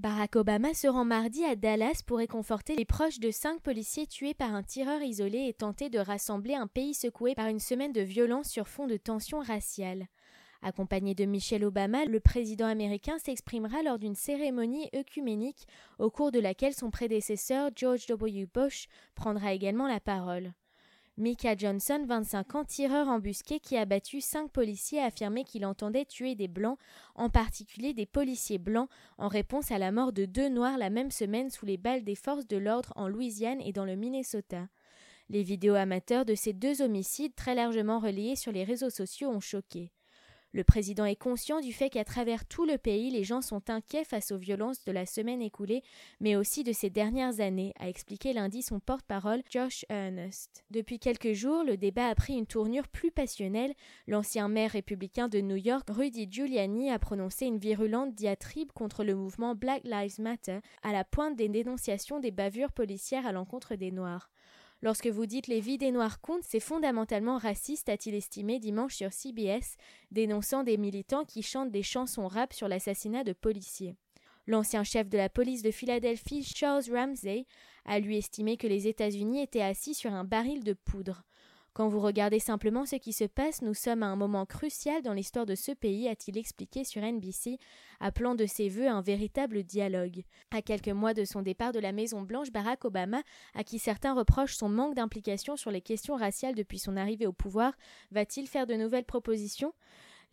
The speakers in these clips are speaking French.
Barack Obama se rend mardi à Dallas pour réconforter les proches de cinq policiers tués par un tireur isolé et tenter de rassembler un pays secoué par une semaine de violence sur fond de tensions raciales. Accompagné de Michelle Obama, le président américain s'exprimera lors d'une cérémonie œcuménique au cours de laquelle son prédécesseur George W. Bush prendra également la parole. Mika Johnson, 25 ans, tireur embusqué qui a battu cinq policiers, a affirmé qu'il entendait tuer des blancs, en particulier des policiers blancs, en réponse à la mort de deux noirs la même semaine sous les balles des forces de l'ordre en Louisiane et dans le Minnesota. Les vidéos amateurs de ces deux homicides, très largement relayées sur les réseaux sociaux, ont choqué. Le président est conscient du fait qu'à travers tout le pays, les gens sont inquiets face aux violences de la semaine écoulée, mais aussi de ces dernières années, a expliqué lundi son porte-parole Josh Ernest. Depuis quelques jours, le débat a pris une tournure plus passionnelle. L'ancien maire républicain de New York, Rudy Giuliani, a prononcé une virulente diatribe contre le mouvement Black Lives Matter, à la pointe des dénonciations des bavures policières à l'encontre des Noirs. Lorsque vous dites les vies des Noirs comptent, c'est fondamentalement raciste, a-t-il estimé dimanche sur CBS, dénonçant des militants qui chantent des chansons rap sur l'assassinat de policiers. L'ancien chef de la police de Philadelphie, Charles Ramsey, a lui estimé que les États-Unis étaient assis sur un baril de poudre. Quand vous regardez simplement ce qui se passe, nous sommes à un moment crucial dans l'histoire de ce pays, a-t-il expliqué sur NBC, appelant de ses voeux un véritable dialogue. À quelques mois de son départ de la Maison Blanche, Barack Obama, à qui certains reprochent son manque d'implication sur les questions raciales depuis son arrivée au pouvoir, va-t-il faire de nouvelles propositions?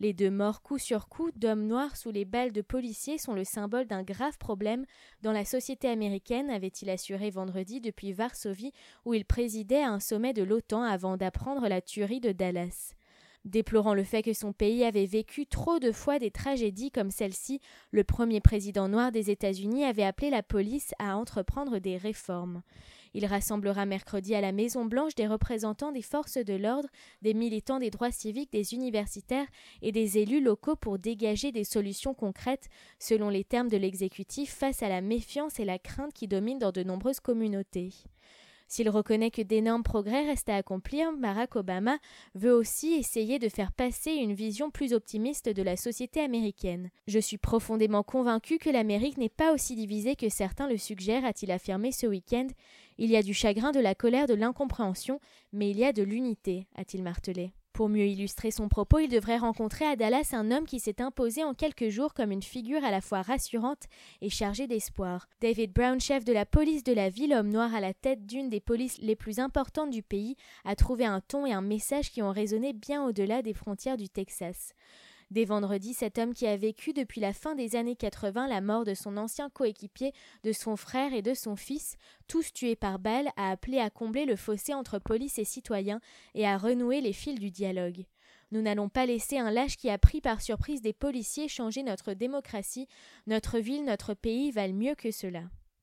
Les deux morts coup sur coup d'hommes noirs sous les balles de policiers sont le symbole d'un grave problème dans la société américaine, avait-il assuré vendredi depuis Varsovie, où il présidait à un sommet de l'OTAN avant d'apprendre la tuerie de Dallas. Déplorant le fait que son pays avait vécu trop de fois des tragédies comme celle-ci, le premier président noir des États-Unis avait appelé la police à entreprendre des réformes. Il rassemblera mercredi à la Maison Blanche des représentants des forces de l'ordre, des militants des droits civiques, des universitaires et des élus locaux pour dégager des solutions concrètes, selon les termes de l'exécutif, face à la méfiance et la crainte qui dominent dans de nombreuses communautés. S'il reconnaît que d'énormes progrès restent à accomplir, Barack Obama veut aussi essayer de faire passer une vision plus optimiste de la société américaine. Je suis profondément convaincu que l'Amérique n'est pas aussi divisée que certains le suggèrent, a-t-il affirmé ce week-end. Il y a du chagrin, de la colère, de l'incompréhension, mais il y a de l'unité, a-t-il martelé. Pour mieux illustrer son propos, il devrait rencontrer à Dallas un homme qui s'est imposé en quelques jours comme une figure à la fois rassurante et chargée d'espoir. David Brown, chef de la police de la ville, homme noir à la tête d'une des polices les plus importantes du pays, a trouvé un ton et un message qui ont résonné bien au-delà des frontières du Texas. Dès vendredi, cet homme qui a vécu depuis la fin des années 80 la mort de son ancien coéquipier, de son frère et de son fils, tous tués par balle, a appelé à combler le fossé entre police et citoyens et à renouer les fils du dialogue. Nous n'allons pas laisser un lâche qui a pris par surprise des policiers changer notre démocratie. Notre ville, notre pays valent mieux que cela.